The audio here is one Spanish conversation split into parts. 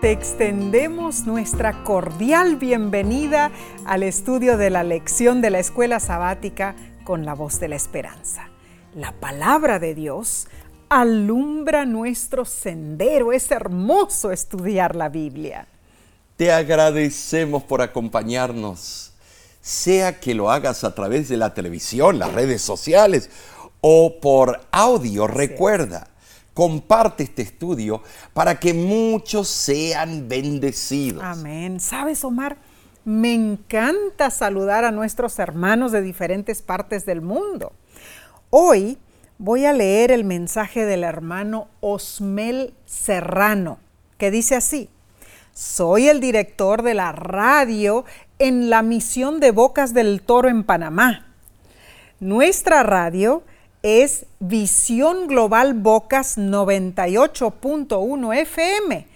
te extendemos nuestra cordial bienvenida al estudio de la lección de la escuela sabática con la voz de la esperanza. La palabra de Dios alumbra nuestro sendero. Es hermoso estudiar la Biblia. Te agradecemos por acompañarnos, sea que lo hagas a través de la televisión, las redes sociales o por audio. Recuerda comparte este estudio para que muchos sean bendecidos. Amén. ¿Sabes, Omar? Me encanta saludar a nuestros hermanos de diferentes partes del mundo. Hoy voy a leer el mensaje del hermano Osmel Serrano, que dice así, soy el director de la radio en la misión de Bocas del Toro en Panamá. Nuestra radio es Visión Global Bocas 98.1 FM.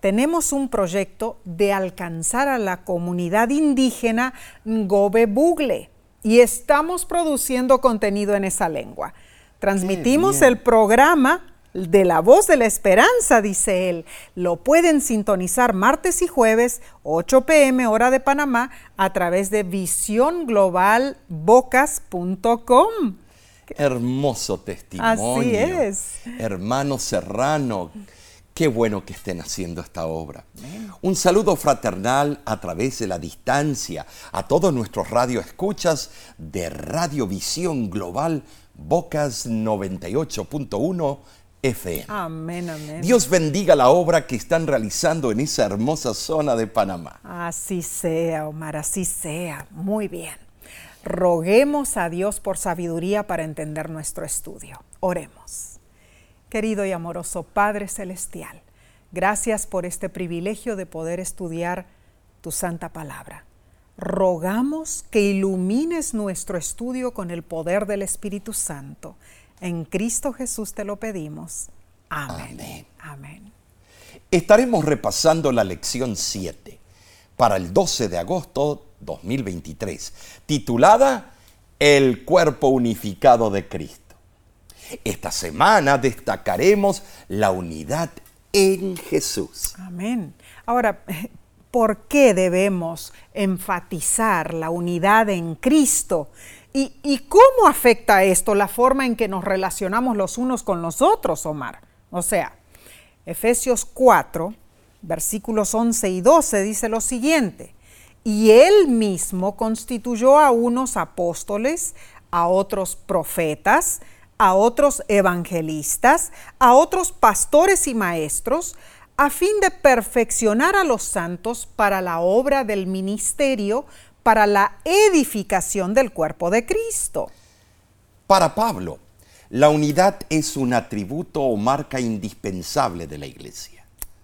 Tenemos un proyecto de alcanzar a la comunidad indígena Ngobe Bugle y estamos produciendo contenido en esa lengua. Transmitimos el programa de la voz de la esperanza, dice él. Lo pueden sintonizar martes y jueves, 8 pm hora de Panamá, a través de Hermoso testimonio. Así es. Hermano Serrano, qué bueno que estén haciendo esta obra. Un saludo fraternal a través de la distancia a todos nuestros radioescuchas de Radiovisión Global Bocas 98.1 FM. Amén, amén. Dios bendiga la obra que están realizando en esa hermosa zona de Panamá. Así sea, Omar, así sea. Muy bien. Roguemos a Dios por sabiduría para entender nuestro estudio. Oremos. Querido y amoroso Padre Celestial, gracias por este privilegio de poder estudiar tu santa palabra. Rogamos que ilumines nuestro estudio con el poder del Espíritu Santo. En Cristo Jesús te lo pedimos. Amén. Amén. Amén. Estaremos repasando la lección 7 para el 12 de agosto 2023, titulada El cuerpo unificado de Cristo. Esta semana destacaremos la unidad en Jesús. Amén. Ahora, ¿por qué debemos enfatizar la unidad en Cristo? ¿Y, ¿Y, cómo afecta esto la forma en que nos relacionamos los unos con los otros, Omar? O sea, Efesios 4, versículos 11 y 12 dice lo siguiente, y él mismo constituyó a unos apóstoles, a otros profetas, a otros evangelistas, a otros pastores y maestros, a fin de perfeccionar a los santos para la obra del ministerio, para la edificación del cuerpo de Cristo. Para Pablo, la unidad es un atributo o marca indispensable de la iglesia.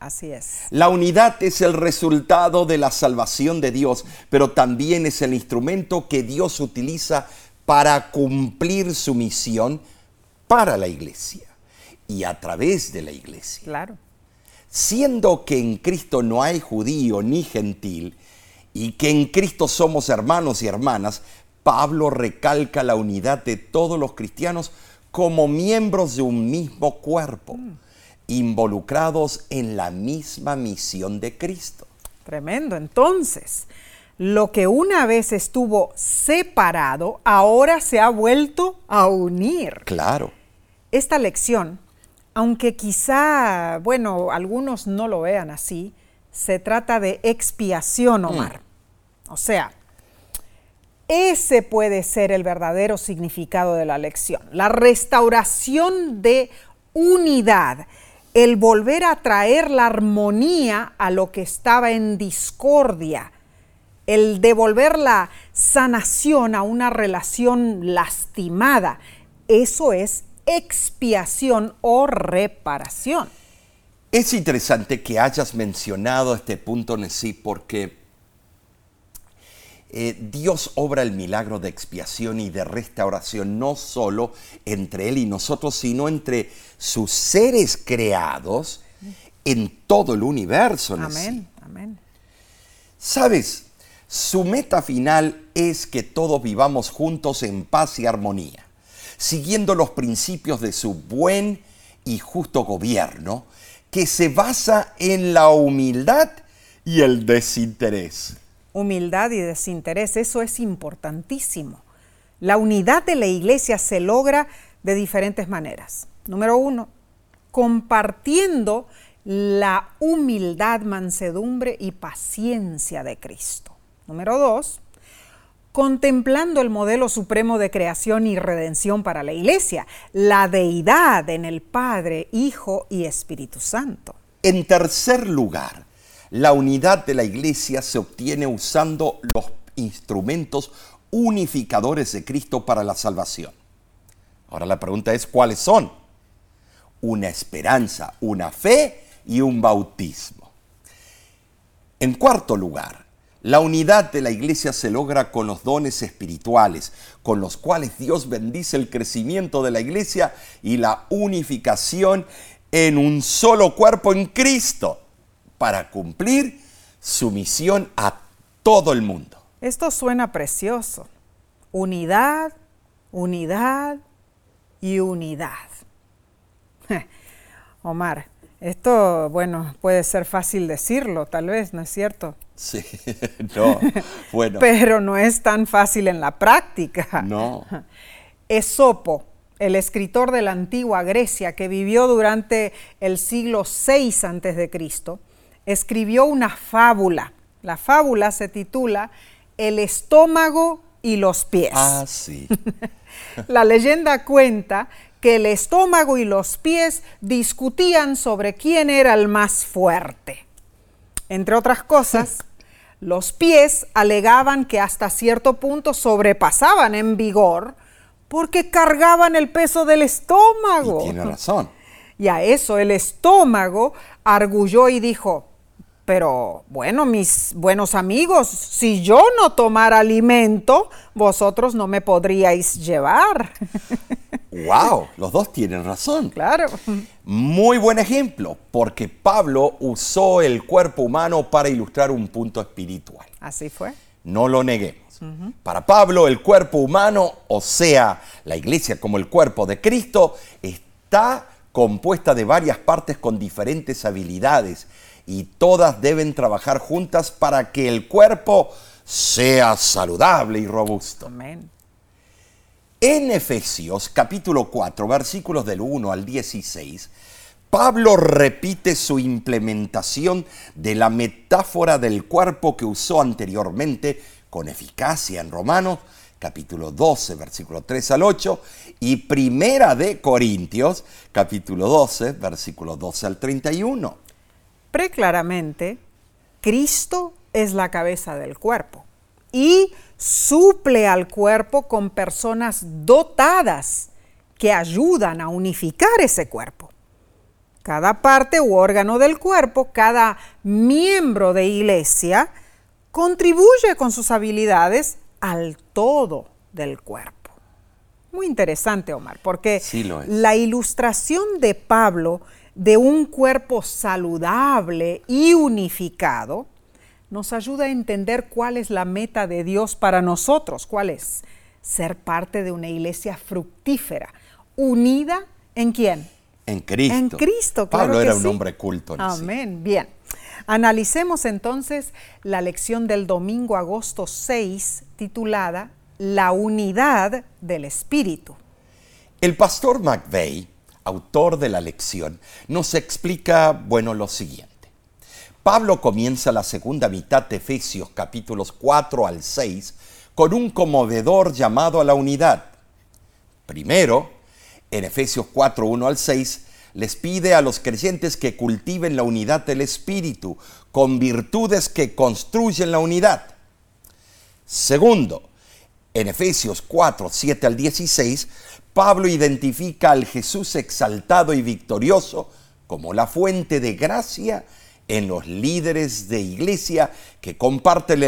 Así es. La unidad es el resultado de la salvación de Dios, pero también es el instrumento que Dios utiliza para cumplir su misión para la iglesia y a través de la iglesia. Claro. Siendo que en Cristo no hay judío ni gentil y que en Cristo somos hermanos y hermanas, Pablo recalca la unidad de todos los cristianos como miembros de un mismo cuerpo, involucrados en la misma misión de Cristo. Tremendo. Entonces, lo que una vez estuvo separado, ahora se ha vuelto a unir. Claro. Esta lección, aunque quizá, bueno, algunos no lo vean así, se trata de expiación, Omar. O sea, ese puede ser el verdadero significado de la lección, la restauración de unidad, el volver a traer la armonía a lo que estaba en discordia, el devolver la sanación a una relación lastimada. Eso es expiación o reparación. Es interesante que hayas mencionado este punto, Nesí, porque eh, Dios obra el milagro de expiación y de restauración no solo entre Él y nosotros, sino entre sus seres creados en todo el universo. Amén, amén. Sabes, su meta final es que todos vivamos juntos en paz y armonía, siguiendo los principios de su buen y justo gobierno que se basa en la humildad y el desinterés. Humildad y desinterés, eso es importantísimo. La unidad de la iglesia se logra de diferentes maneras. Número uno, compartiendo la humildad, mansedumbre y paciencia de Cristo. Número dos, contemplando el modelo supremo de creación y redención para la iglesia, la deidad en el Padre, Hijo y Espíritu Santo. En tercer lugar, la unidad de la iglesia se obtiene usando los instrumentos unificadores de Cristo para la salvación. Ahora la pregunta es, ¿cuáles son? Una esperanza, una fe y un bautismo. En cuarto lugar, la unidad de la iglesia se logra con los dones espirituales, con los cuales Dios bendice el crecimiento de la iglesia y la unificación en un solo cuerpo en Cristo para cumplir su misión a todo el mundo. Esto suena precioso. Unidad, unidad y unidad. Omar, esto, bueno, puede ser fácil decirlo, tal vez, ¿no es cierto? Sí, no, bueno. Pero no es tan fácil en la práctica. No. Esopo, el escritor de la antigua Grecia que vivió durante el siglo VI a.C., escribió una fábula. La fábula se titula El estómago y los pies. Ah, sí. la leyenda cuenta que el estómago y los pies discutían sobre quién era el más fuerte. Entre otras cosas, los pies alegaban que hasta cierto punto sobrepasaban en vigor porque cargaban el peso del estómago. Y tiene razón. Y a eso el estómago arguyó y dijo, pero bueno, mis buenos amigos, si yo no tomara alimento, vosotros no me podríais llevar. ¡Wow! Los dos tienen razón. Claro. Muy buen ejemplo, porque Pablo usó el cuerpo humano para ilustrar un punto espiritual. Así fue. No lo neguemos. Para Pablo, el cuerpo humano, o sea, la iglesia como el cuerpo de Cristo, está compuesta de varias partes con diferentes habilidades y todas deben trabajar juntas para que el cuerpo sea saludable y robusto. Amén. En Efesios capítulo 4, versículos del 1 al 16, Pablo repite su implementación de la metáfora del cuerpo que usó anteriormente con eficacia en Romanos capítulo 12, versículo 3 al 8, y Primera de Corintios, capítulo 12, versículo 12 al 31 preclaramente, Cristo es la cabeza del cuerpo y suple al cuerpo con personas dotadas que ayudan a unificar ese cuerpo. Cada parte u órgano del cuerpo, cada miembro de iglesia, contribuye con sus habilidades al todo del cuerpo. Muy interesante, Omar, porque la ilustración de Pablo de un cuerpo saludable y unificado, nos ayuda a entender cuál es la meta de Dios para nosotros, cuál es ser parte de una iglesia fructífera, unida en quién? En Cristo. En Cristo, claro Pablo era un hombre culto. Amén. Bien. Analicemos entonces la lección del domingo agosto 6 titulada La unidad del Espíritu. El pastor McVeigh autor de la lección, nos explica, bueno, lo siguiente. Pablo comienza la segunda mitad de Efesios capítulos 4 al 6 con un conmovedor llamado a la unidad. Primero, en Efesios 4, 1 al 6, les pide a los creyentes que cultiven la unidad del Espíritu con virtudes que construyen la unidad. Segundo, en Efesios 4, 7 al 16, Pablo identifica al Jesús exaltado y victorioso como la fuente de gracia en los líderes de iglesia que comparten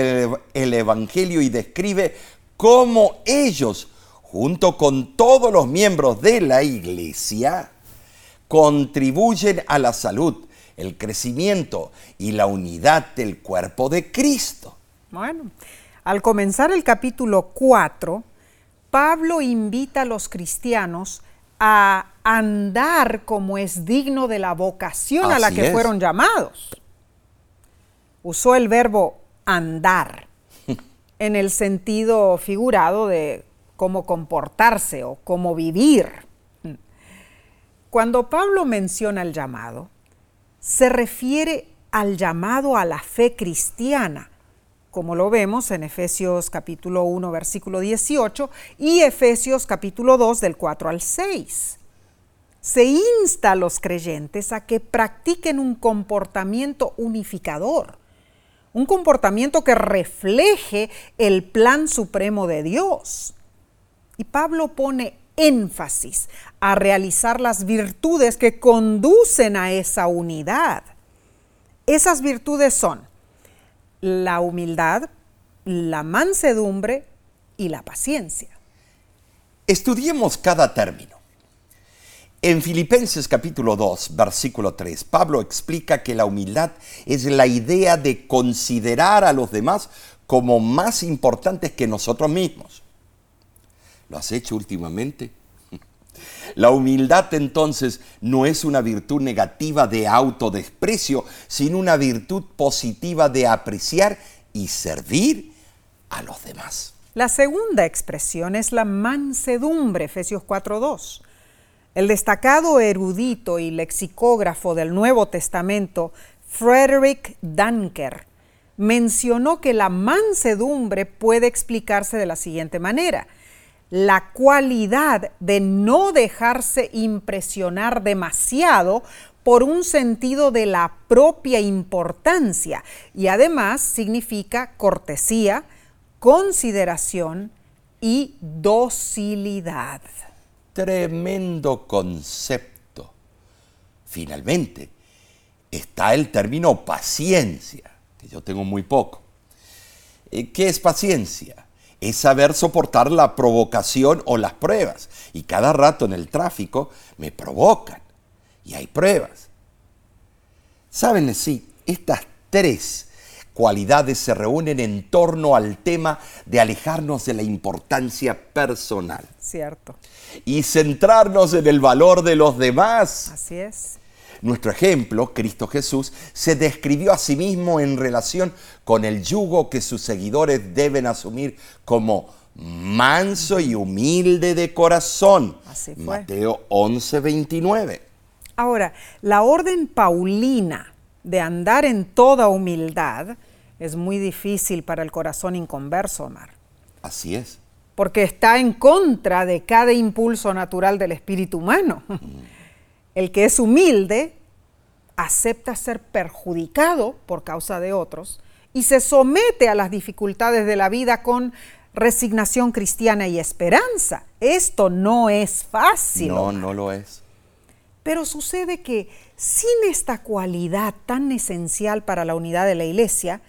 el Evangelio y describe cómo ellos, junto con todos los miembros de la iglesia, contribuyen a la salud, el crecimiento y la unidad del cuerpo de Cristo. Bueno, al comenzar el capítulo 4, Pablo invita a los cristianos a andar como es digno de la vocación a la que es. fueron llamados. Usó el verbo andar en el sentido figurado de cómo comportarse o cómo vivir. Cuando Pablo menciona el llamado, se refiere al llamado a la fe cristiana, como lo vemos en Efesios capítulo 1 versículo 18 y Efesios capítulo 2 del 4 al 6. Se insta a los creyentes a que practiquen un comportamiento unificador, un comportamiento que refleje el plan supremo de Dios. Y Pablo pone énfasis a realizar las virtudes que conducen a esa unidad. Esas virtudes son la humildad, la mansedumbre y la paciencia. Estudiemos cada término. En Filipenses capítulo 2, versículo 3, Pablo explica que la humildad es la idea de considerar a los demás como más importantes que nosotros mismos. ¿Lo has hecho últimamente? La humildad entonces no es una virtud negativa de autodesprecio, sino una virtud positiva de apreciar y servir a los demás. La segunda expresión es la mansedumbre, Efesios 4.2. El destacado erudito y lexicógrafo del Nuevo Testamento, Frederick Dunker, mencionó que la mansedumbre puede explicarse de la siguiente manera. La cualidad de no dejarse impresionar demasiado por un sentido de la propia importancia y además significa cortesía, consideración y docilidad. Tremendo concepto. Finalmente, está el término paciencia, que yo tengo muy poco. Eh, ¿Qué es paciencia? Es saber soportar la provocación o las pruebas. Y cada rato en el tráfico me provocan. Y hay pruebas. Saben, sí, estas tres cualidades se reúnen en torno al tema de alejarnos de la importancia personal Cierto, y centrarnos en el valor de los demás. así es. Nuestro ejemplo, Cristo Jesús, se describió a sí mismo en relación con el yugo que sus seguidores deben asumir como manso y humilde de corazón. Así fue. Mateo 11, 29. Ahora, la orden paulina de andar en toda humildad es muy difícil para el corazón inconverso, Omar, Así es. porque está en contra de cada impulso natural del espíritu humano. El que es humilde acepta ser perjudicado por causa de otros y se somete a las dificultades de la vida con resignación cristiana y esperanza. Esto no es fácil. No, no lo es. Pero sucede que sin esta cualidad tan esencial para la unidad de la iglesia,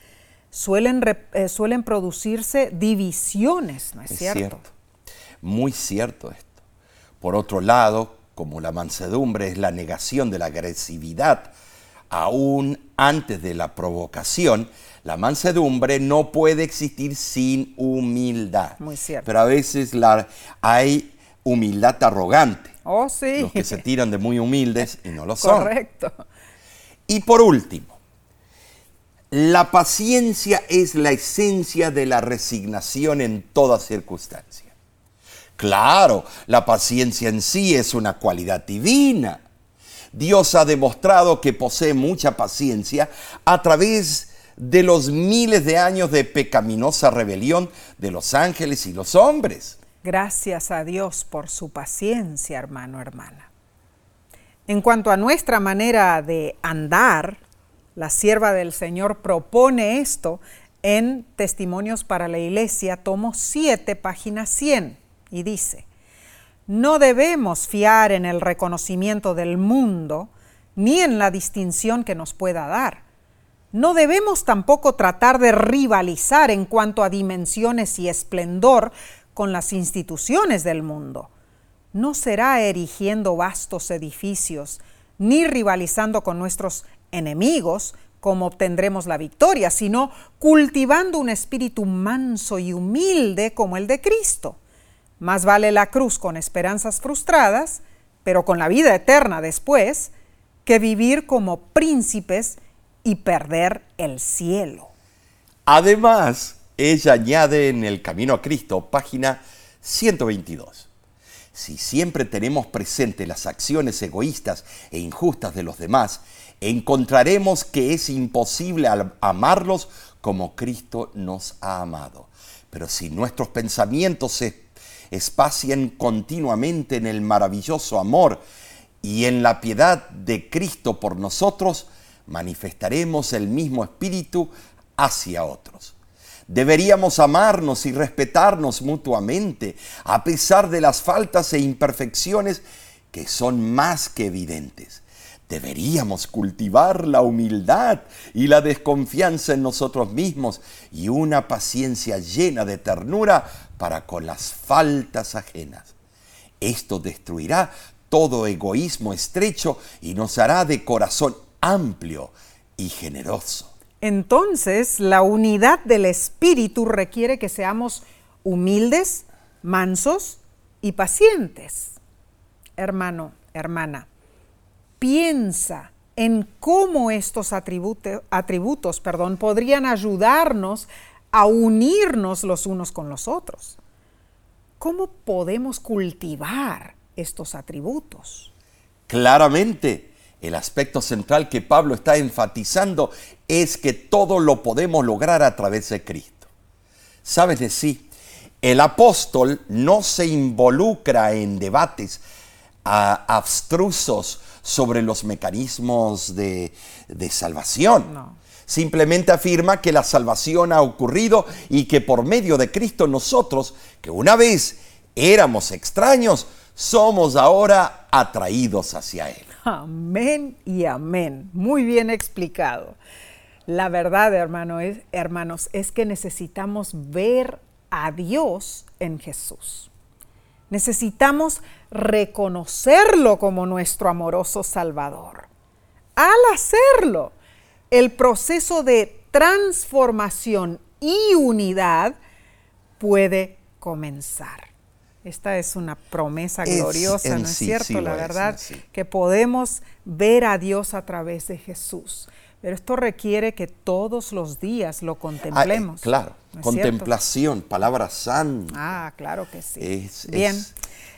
suelen, eh, suelen producirse divisiones, ¿no es, Es cierto? cierto. Muy cierto esto. Por otro lado, como la mansedumbre es la negación de la agresividad, aún antes de la provocación, la mansedumbre no puede existir sin humildad. Muy cierto. Pero a veces la, hay humildad arrogante. Oh, sí. Los que se tiran de muy humildes y no lo son. Correcto. Y por último, la paciencia es la esencia de la resignación en toda circunstancia. Claro, la paciencia en sí es una cualidad divina. Dios ha demostrado que posee mucha paciencia a través de los miles de años de pecaminosa rebelión de los ángeles y los hombres. Gracias a Dios por su paciencia, hermano, hermana. En cuanto a nuestra manera de andar, la sierva del Señor propone esto en Testimonios para la Iglesia, tomo 7, página 100, y dice, no debemos fiar en el reconocimiento del mundo ni en la distinción que nos pueda dar. No debemos tampoco tratar de rivalizar en cuanto a dimensiones y esplendor con las instituciones del mundo. No será erigiendo vastos edificios ni rivalizando con nuestros enemigos como obtendremos la victoria, sino cultivando un espíritu manso y humilde como el de Cristo. Más vale la cruz con esperanzas frustradas pero con la vida eterna después, que vivir como príncipes y perder el cielo. Además, ella añade en el Camino a Cristo, página 122. Si siempre tenemos presente las acciones egoístas e injustas de los demás, encontraremos que es imposible amarlos como Cristo nos ha amado. Pero si nuestros pensamientos se espacian continuamente en el maravilloso amor y en la piedad de Cristo por nosotros, manifestaremos el mismo espíritu hacia otros. Deberíamos amarnos y respetarnos mutuamente, a pesar de las faltas e imperfecciones que son más que evidentes. Deberíamos cultivar la humildad y la desconfianza en nosotros mismos y una paciencia llena de ternura para con las faltas ajenas. Esto destruirá todo egoísmo estrecho y nos hará de corazón amplio y generoso. Entonces, la unidad del espíritu requiere que seamos humildes, mansos y pacientes. Hermano, hermana, piensa en cómo estos atributos perdón, podrían ayudarnos a unirnos los unos con los otros. ¿Cómo podemos cultivar estos atributos? Claramente, el aspecto central que Pablo está enfatizando es que todo lo podemos lograr a través de Cristo. ¿Sabes de sí? El apóstol no se involucra en debates abstrusos sobre los mecanismos de, salvación. Simplemente afirma que la salvación ha ocurrido y que por medio de Cristo nosotros, que una vez éramos extraños, somos ahora atraídos hacia Él. Amén y amén. Muy bien explicado. La verdad, hermano, hermanos, es que necesitamos ver a Dios en Jesús. Necesitamos reconocerlo como nuestro amoroso Salvador. Al hacerlo, el proceso de transformación y unidad puede comenzar. Esta es una promesa gloriosa, ¿no es cierto? La verdad, que podemos ver a Dios a través de Jesús. Pero esto requiere que todos los días lo contemplemos. Ah, claro, contemplación, palabra santa. Ah, claro que sí. Bien.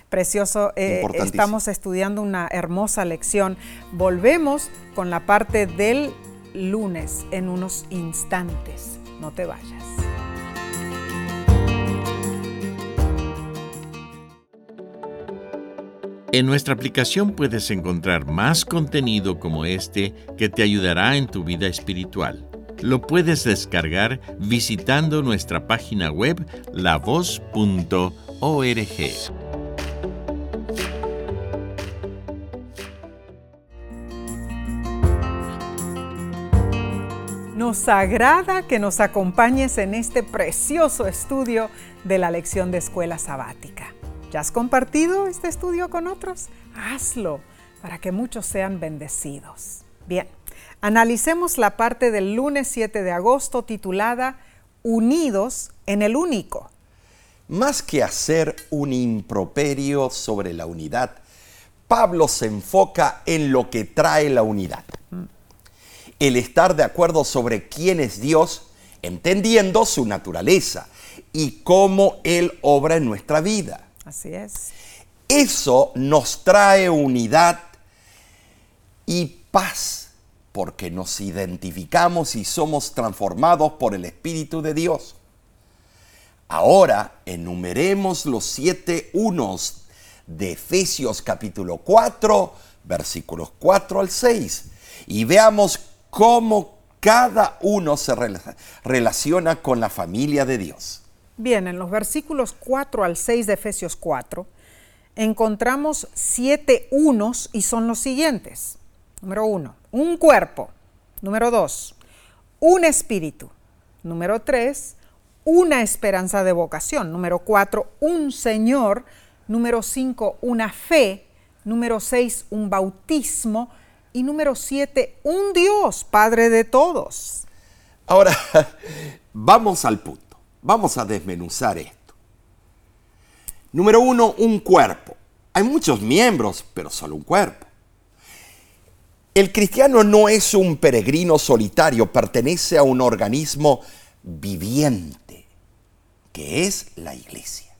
Precioso, eh, estamos estudiando una hermosa lección. Volvemos con la parte del lunes en unos instantes. No te vayas. En nuestra aplicación puedes encontrar más contenido como este que te ayudará en tu vida espiritual. Lo puedes descargar visitando nuestra página web lavoz.org. Nos agrada que nos acompañes en este precioso estudio de la lección de escuela sabática. ¿Ya has compartido este estudio con otros? Hazlo para que muchos sean bendecidos. Bien, analicemos la parte del lunes 7 de agosto titulada Unidos en el único. Más que hacer un improperio sobre la unidad, Pablo se enfoca en lo que trae la unidad. El estar de acuerdo sobre quién es Dios, entendiendo su naturaleza y cómo Él obra en nuestra vida. Así es. Eso nos trae unidad y paz, porque nos identificamos y somos transformados por el Espíritu de Dios. Ahora enumeremos los siete unos de Efesios capítulo 4, versículos 4 al 6, y veamos cómo cada uno se relaciona con la familia de Dios. Bien, en los versículos 4 al 6 de Efesios 4 encontramos siete unos y son los siguientes. Número uno, un cuerpo. Número dos, un espíritu. Número tres, una esperanza de vocación. Número cuatro, un Señor. Número cinco, una fe. Número seis, un bautismo. Y número siete, un Dios, Padre de todos. Ahora, vamos al punto. Vamos a desmenuzar esto. Número uno, un cuerpo. Hay muchos miembros, pero solo un cuerpo. El cristiano no es un peregrino solitario, pertenece a un organismo viviente, que es la iglesia.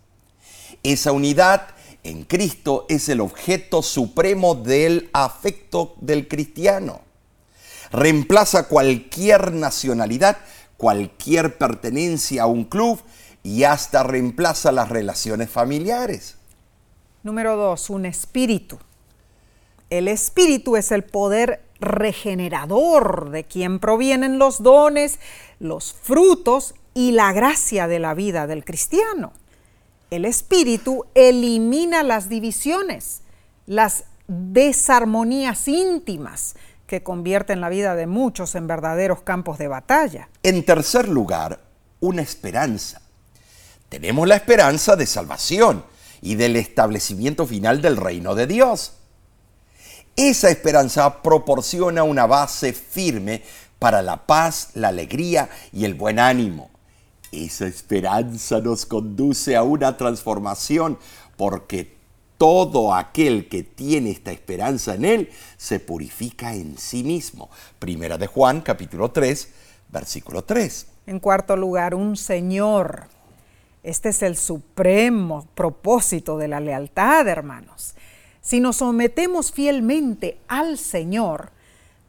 Esa unidad en Cristo es el objeto supremo del afecto del cristiano. Reemplaza cualquier nacionalidad, cualquier pertenencia a un club y hasta reemplaza las relaciones familiares. Número dos, un espíritu. El espíritu es el poder regenerador de quien provienen los dones, los frutos y la gracia de la vida del cristiano. El espíritu elimina las divisiones, las desarmonías íntimas que convierten la vida de muchos en verdaderos campos de batalla. En tercer lugar, una esperanza. Tenemos la esperanza de salvación y del establecimiento final del reino de Dios. Esa esperanza proporciona una base firme para la paz, la alegría y el buen ánimo. Esa esperanza nos conduce a una transformación porque todo aquel que tiene esta esperanza en él se purifica en sí mismo. Primera de Juan, capítulo 3, versículo 3. En cuarto lugar, un Señor. Este es el supremo propósito de la lealtad, hermanos. Si nos sometemos fielmente al Señor,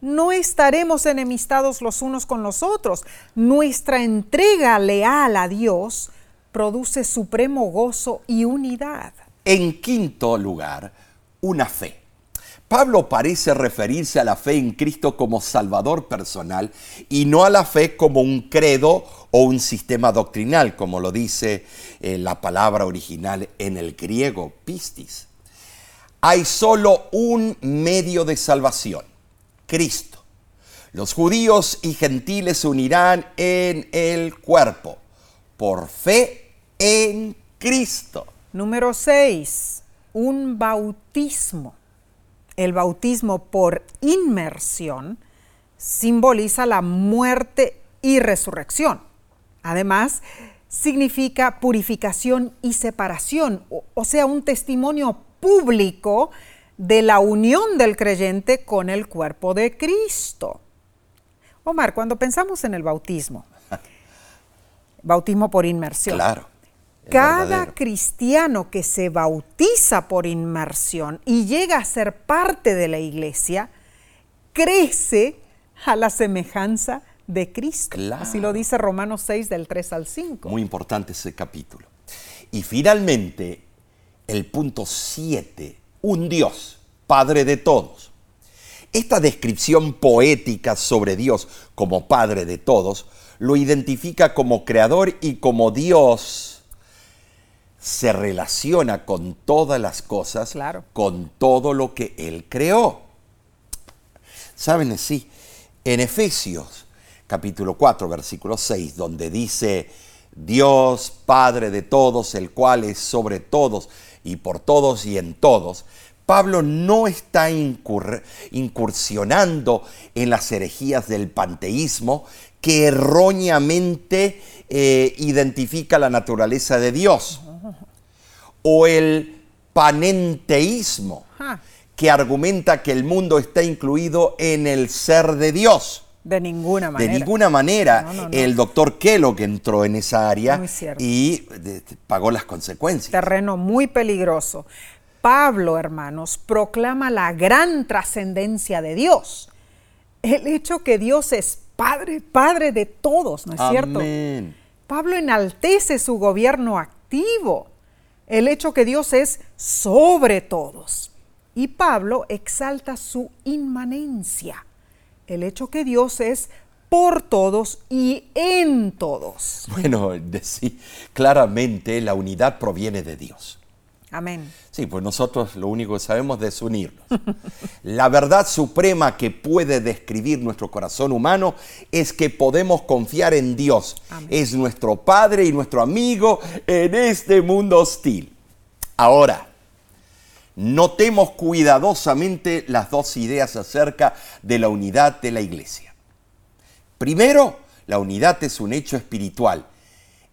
no estaremos enemistados los unos con los otros. Nuestra entrega leal a Dios produce supremo gozo y unidad. En quinto lugar, una fe. Pablo parece referirse a la fe en Cristo como Salvador personal y no a la fe como un credo o un sistema doctrinal, como lo dice eh, la palabra original en el griego, pistis hay solo un medio de salvación, Cristo. Los judíos y gentiles se unirán en el cuerpo por fe en Cristo. Número 6. Un bautismo. El bautismo por inmersión simboliza la muerte y resurrección. Además, significa purificación y separación, o, sea, un testimonio público de la unión del creyente con el cuerpo de Cristo. Omar, cuando pensamos en el bautismo, bautismo por inmersión. Claro. Cada cristiano que se bautiza por inmersión y llega a ser parte de la iglesia, crece a la semejanza de Cristo. Así lo dice Romanos 6 del 3 al 5. Muy importante ese capítulo. Y finalmente, el punto 7, un Dios, Padre de todos. Esta descripción poética sobre Dios como Padre de todos lo identifica como creador y como Dios se relaciona con todas las cosas, con todo lo que Él creó. ¿Saben? Sí, en Efesios capítulo 4, versículo 6, donde dice, Dios, Padre de todos, el cual es sobre todos y por todos y en todos, Pablo no está incursionando en las herejías del panteísmo que erróneamente eh, identifica la naturaleza de Dios, o el panenteísmo, que argumenta que el mundo está incluido en el ser de Dios. De ninguna manera. De ninguna manera. El doctor Kellogg entró en esa área y pagó las consecuencias. Terreno muy peligroso. Pablo, hermanos, proclama la gran trascendencia de Dios. El hecho que Dios es Padre, Padre de todos, ¿no es cierto? Pablo enaltece su gobierno activo. El hecho que Dios es sobre todos. Y Pablo exalta su inmanencia el hecho que Dios es por todos y en todos. Bueno, sí, claramente la unidad proviene de Dios. Amén. Sí, pues nosotros lo único que sabemos es unirnos. la verdad suprema que puede describir nuestro corazón humano es que podemos confiar en Dios. Es nuestro Padre y nuestro amigo en este mundo hostil. Ahora, Notemos cuidadosamente las dos ideas acerca de la unidad de la iglesia. Primero, la unidad es un hecho espiritual,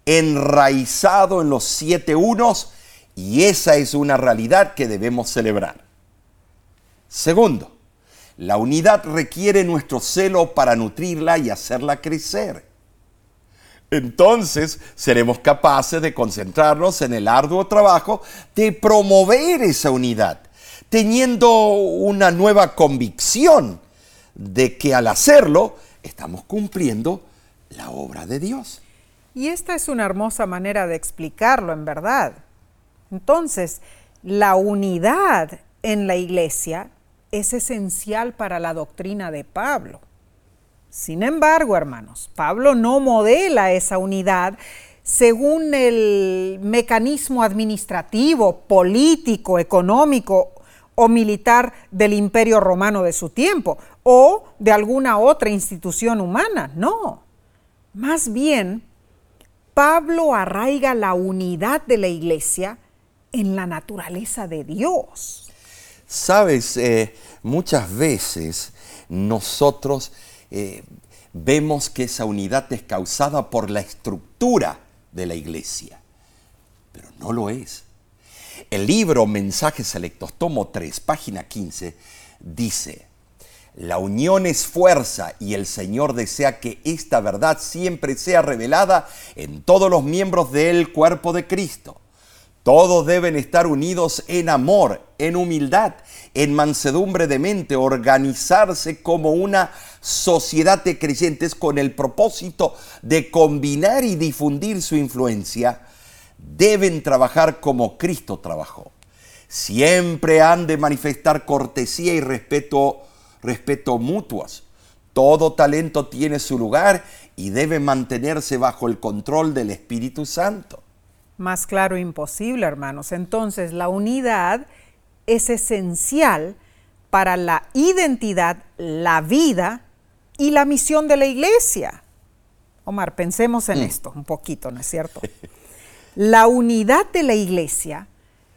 enraizado en los siete unos y esa es una realidad que debemos celebrar. Segundo, la unidad requiere nuestro celo para nutrirla y hacerla crecer. Entonces seremos capaces de concentrarnos en el arduo trabajo de promover esa unidad, teniendo una nueva convicción de que al hacerlo estamos cumpliendo la obra de Dios. Y esta es una hermosa manera de explicarlo, en verdad. Entonces, la unidad en la iglesia es esencial para la doctrina de Pablo. Sin embargo, hermanos, Pablo no modela esa unidad según el mecanismo administrativo, político, económico o militar del imperio romano de su tiempo o de alguna otra institución humana. No. Más bien, Pablo arraiga la unidad de la iglesia en la naturaleza de Dios. Sabes, eh, muchas veces nosotros eh, vemos que esa unidad es causada por la estructura de la iglesia, pero no lo es. El libro Mensajes Selectos, tomo 3, página 15, dice, la unión es fuerza y el Señor desea que esta verdad siempre sea revelada en todos los miembros del cuerpo de Cristo. Todos deben estar unidos en amor, en humildad, en mansedumbre de mente, organizarse como una sociedad de creyentes con el propósito de combinar y difundir su influencia. Deben trabajar como Cristo trabajó. Siempre han de manifestar cortesía y respeto, respeto mutuos. Todo talento tiene su lugar y debe mantenerse bajo el control del Espíritu Santo. Más claro imposible, hermanos. Entonces, la unidad es esencial para la identidad, la vida y la misión de la iglesia. Omar, pensemos en mm. esto un poquito, ¿no es cierto? La unidad de la iglesia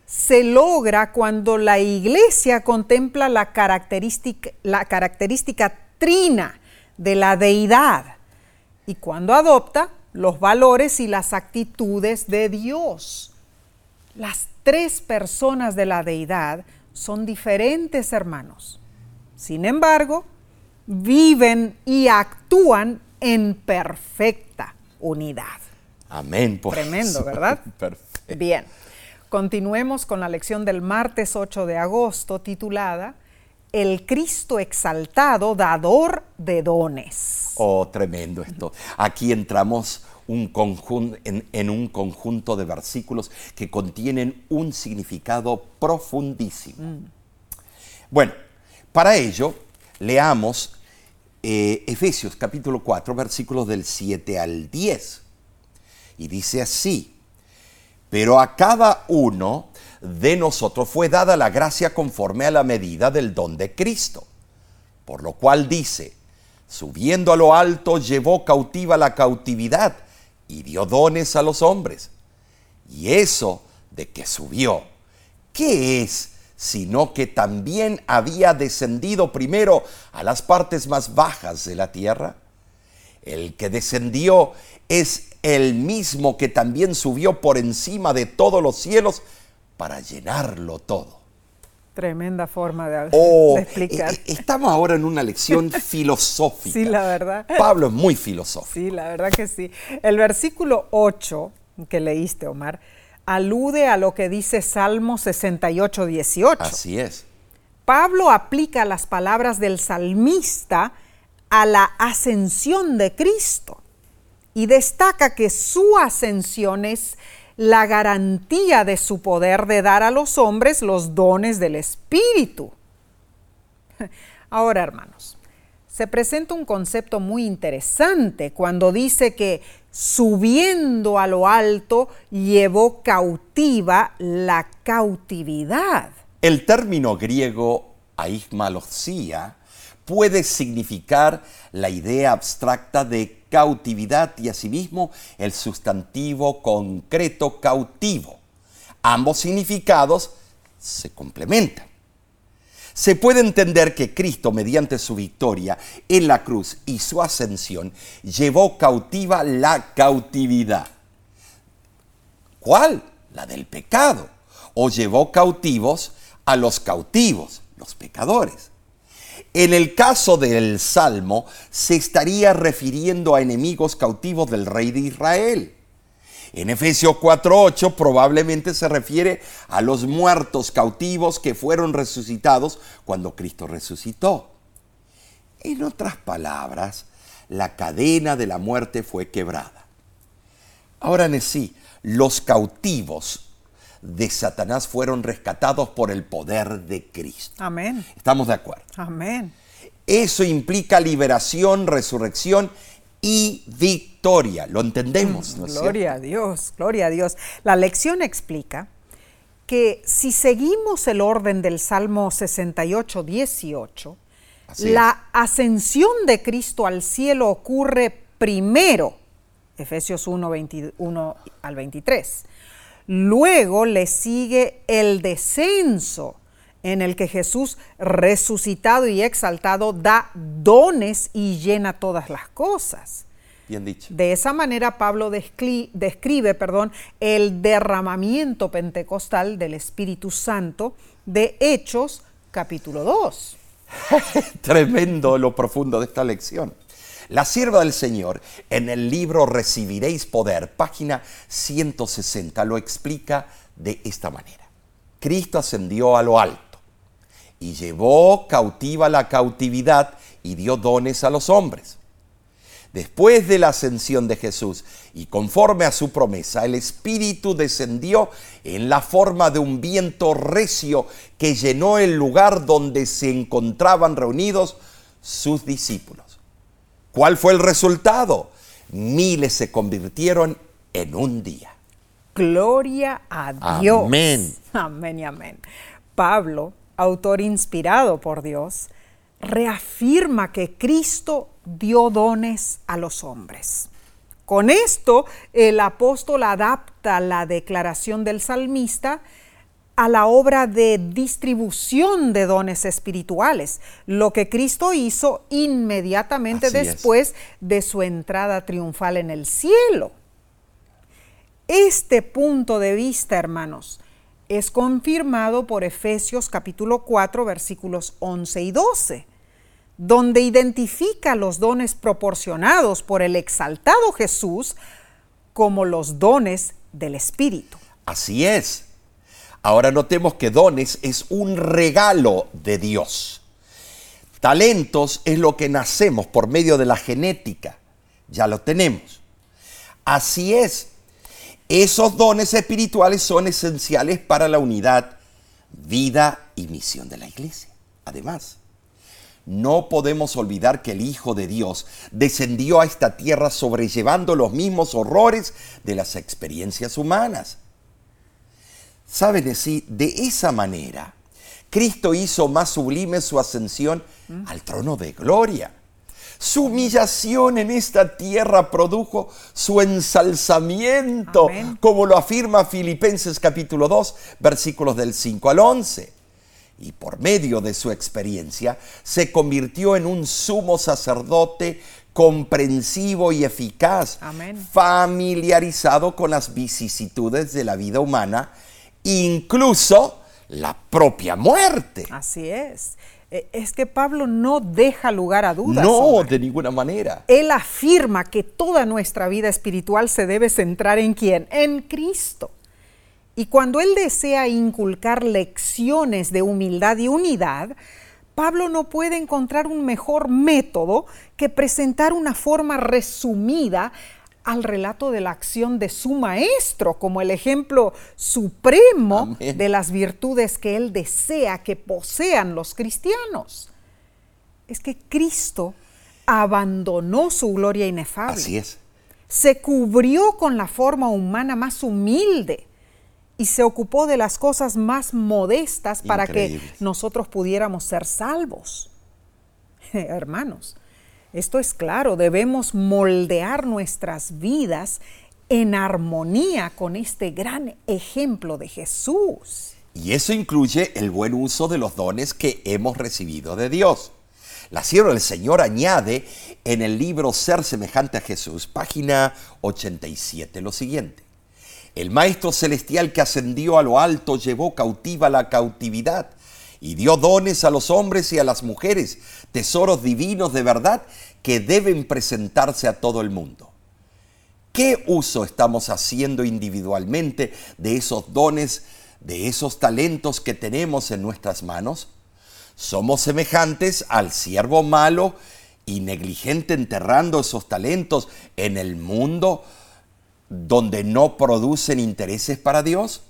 se logra cuando la iglesia contempla la característica, la característica trina de la deidad y cuando adopta los valores y las actitudes de Dios. Las tres personas de la deidad son diferentes, hermanos. Sin embargo, viven y actúan en perfecta unidad. Amén. Por Tremendo, ¿verdad? Perfecto. Bien. Continuemos con la lección del martes 8 de agosto titulada El Cristo exaltado, dador de dones. Oh, tremendo esto. Aquí entramos un en, un conjunto de versículos que contienen un significado profundísimo. Mm. Bueno, para ello, leamos eh, Efesios capítulo 4, versículos del 7 al 10. Y dice así, pero a cada uno de nosotros fue dada la gracia conforme a la medida del don de Cristo. Por lo cual dice, Subiendo a lo alto, llevó cautiva la cautividad y dio dones a los hombres. Y eso de que subió, ¿qué es? Sino que también había descendido primero a las partes más bajas de la tierra. El que descendió es el mismo que también subió por encima de todos los cielos para llenarlo todo. Tremenda forma de, oh, explicar. Eh, estamos ahora en una lección filosófica. Sí, la verdad. Pablo es muy filosófico. Sí, la verdad que sí. El versículo 8 que leíste, Omar, alude a lo que dice Salmo 68, 18. Así es. Pablo aplica las palabras del salmista a la ascensión de Cristo y destaca que su ascensión es la garantía de su poder de dar a los hombres los dones del Espíritu. Ahora, hermanos, se presenta un concepto muy interesante cuando dice que subiendo a lo alto llevó cautiva la cautividad. El término griego aismalosia puede significar la idea abstracta de cautividad y asimismo el sustantivo concreto cautivo. Ambos significados se complementan. Se puede entender que Cristo, mediante su victoria en la cruz y su ascensión, llevó cautiva la cautividad. ¿Cuál? La del pecado. o llevó cautivos a los cautivos, los pecadores. En el caso del Salmo, se estaría refiriendo a enemigos cautivos del rey de Israel. En Efesios 4.8 probablemente se refiere a los muertos cautivos que fueron resucitados cuando Cristo resucitó. En otras palabras, la cadena de la muerte fue quebrada. Ahora en sí, los cautivos de Satanás fueron rescatados por el poder de Cristo. Amén. ¿Estamos de acuerdo? Amén. Eso implica liberación, resurrección y victoria. ¿Lo entendemos? ¿no gloria a Dios, gloria a Dios. La lección explica que si seguimos el orden del Salmo 68, 18, la ascensión de Cristo al cielo ocurre primero, Efesios 1, 21 al 23. Luego le sigue el descenso en el que Jesús, resucitado y exaltado, da dones y llena todas las cosas. Bien dicho. De esa manera Pablo describe perdón, el derramamiento pentecostal del Espíritu Santo de Hechos capítulo 2. Tremendo lo profundo de esta lección. La sierva del Señor en el libro Recibiréis Poder, página 160, lo explica de esta manera. Cristo ascendió a lo alto y llevó cautiva la cautividad y dio dones a los hombres. Después de la ascensión de Jesús y conforme a su promesa, el Espíritu descendió en la forma de un viento recio que llenó el lugar donde se encontraban reunidos sus discípulos. ¿Cuál fue el resultado? Miles se convirtieron en un día. Gloria a Dios. Amén. Amén y amén. Pablo, autor inspirado por Dios, reafirma que Cristo dio dones a los hombres. Con esto, el apóstol adapta la declaración del salmista a la obra de distribución de dones espirituales, lo que Cristo hizo inmediatamente después de su entrada triunfal en el cielo. Este punto de vista, hermanos, es confirmado por Efesios capítulo 4 versículos 11 y 12 donde identifica los dones proporcionados por el exaltado Jesús como los dones del Espíritu. Así es. Ahora notemos que dones es un regalo de Dios. Talentos es lo que nacemos por medio de la genética. Ya lo tenemos. Así es. Esos dones espirituales son esenciales para la unidad, vida y misión de la iglesia. Además, no podemos olvidar que el Hijo de Dios descendió a esta tierra sobrellevando los mismos horrores de las experiencias humanas. ¿Saben decir? De esa manera, Cristo hizo más sublime su ascensión al trono de gloria. Su humillación en esta tierra produjo su ensalzamiento, como lo afirma Filipenses capítulo 2, versículos del 5 al 11 y por medio de su experiencia se convirtió en un sumo sacerdote comprensivo y eficaz, familiarizado con las vicisitudes de la vida humana, incluso la propia muerte. Así es. E, es que Pablo no deja lugar a dudas. No, de ninguna manera. Él afirma que toda nuestra vida espiritual se debe centrar en quién? En Cristo. Y cuando él desea inculcar lecciones de humildad y unidad, Pablo no puede encontrar un mejor método que presentar una forma resumida al relato de la acción de su maestro como el ejemplo supremo de las virtudes que él desea que posean los cristianos. Es que Cristo abandonó su gloria inefable. Así es. Se cubrió con la forma humana más humilde y se ocupó de las cosas más modestas para que nosotros pudiéramos ser salvos. Hermanos, esto es claro, debemos moldear nuestras vidas en armonía con este gran ejemplo de Jesús. Y eso incluye el buen uso de los dones que hemos recibido de Dios. La sierva del Señor añade en el libro Ser semejante a Jesús, página 87, lo siguiente. El Maestro Celestial que ascendió a lo alto llevó cautiva la cautividad y dio dones a los hombres y a las mujeres, tesoros divinos de verdad que deben presentarse a todo el mundo. ¿Qué uso estamos haciendo individualmente de esos dones, de esos talentos que tenemos en nuestras manos? Somos semejantes al siervo malo y negligente enterrando esos talentos en el mundo donde no producen intereses para Dios?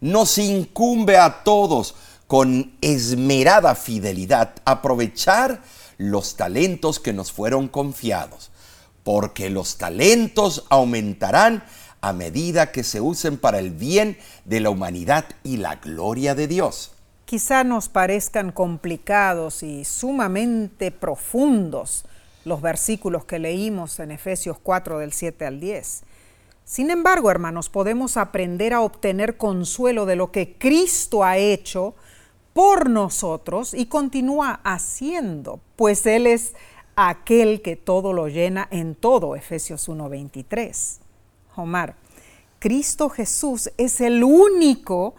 Nos incumbe a todos con esmerada fidelidad aprovechar los talentos que nos fueron confiados, porque los talentos aumentarán a medida que se usen para el bien de la humanidad y la gloria de Dios. Quizá nos parezcan complicados y sumamente profundos los versículos que leímos en Efesios 4 del 7 al 10. Sin embargo, hermanos, podemos aprender a obtener consuelo de lo que Cristo ha hecho por nosotros y continúa haciendo, pues Él es aquel que todo lo llena en todo, Efesios 1:23. Omar, Cristo Jesús es el único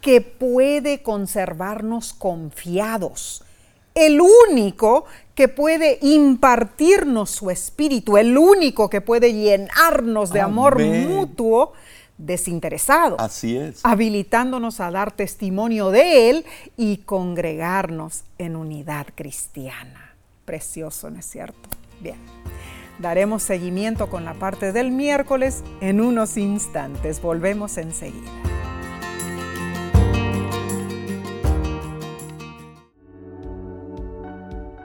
que puede conservarnos confiados, el único que puede impartirnos su espíritu, el único que puede llenarnos de amor mutuo desinteresado. Así es. Habilitándonos a dar testimonio de Él y congregarnos en unidad cristiana. Precioso, ¿no es cierto? Bien. Daremos seguimiento con la parte del miércoles en unos instantes. Volvemos enseguida.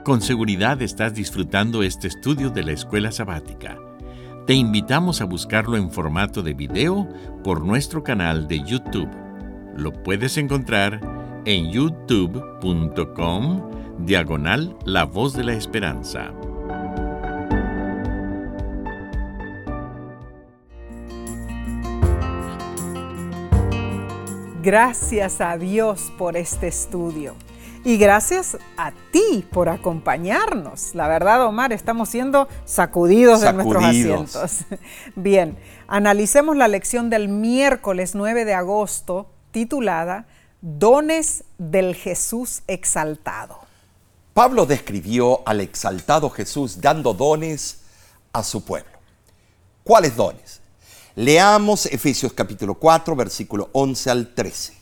Con seguridad estás disfrutando este estudio de la escuela sabática. Te invitamos a buscarlo en formato de video por nuestro canal de YouTube. Lo puedes encontrar en youtube.com diagonal La Voz de la Esperanza. Gracias a Dios por este estudio. Y gracias a ti por acompañarnos. La verdad, Omar, estamos siendo sacudidos, de nuestros asientos. Bien, analicemos la lección del miércoles 9 de agosto titulada Dones del Jesús exaltado. Pablo describió al exaltado Jesús dando dones a su pueblo. ¿Cuáles dones? Leamos Efesios capítulo 4, versículo 11 al 13.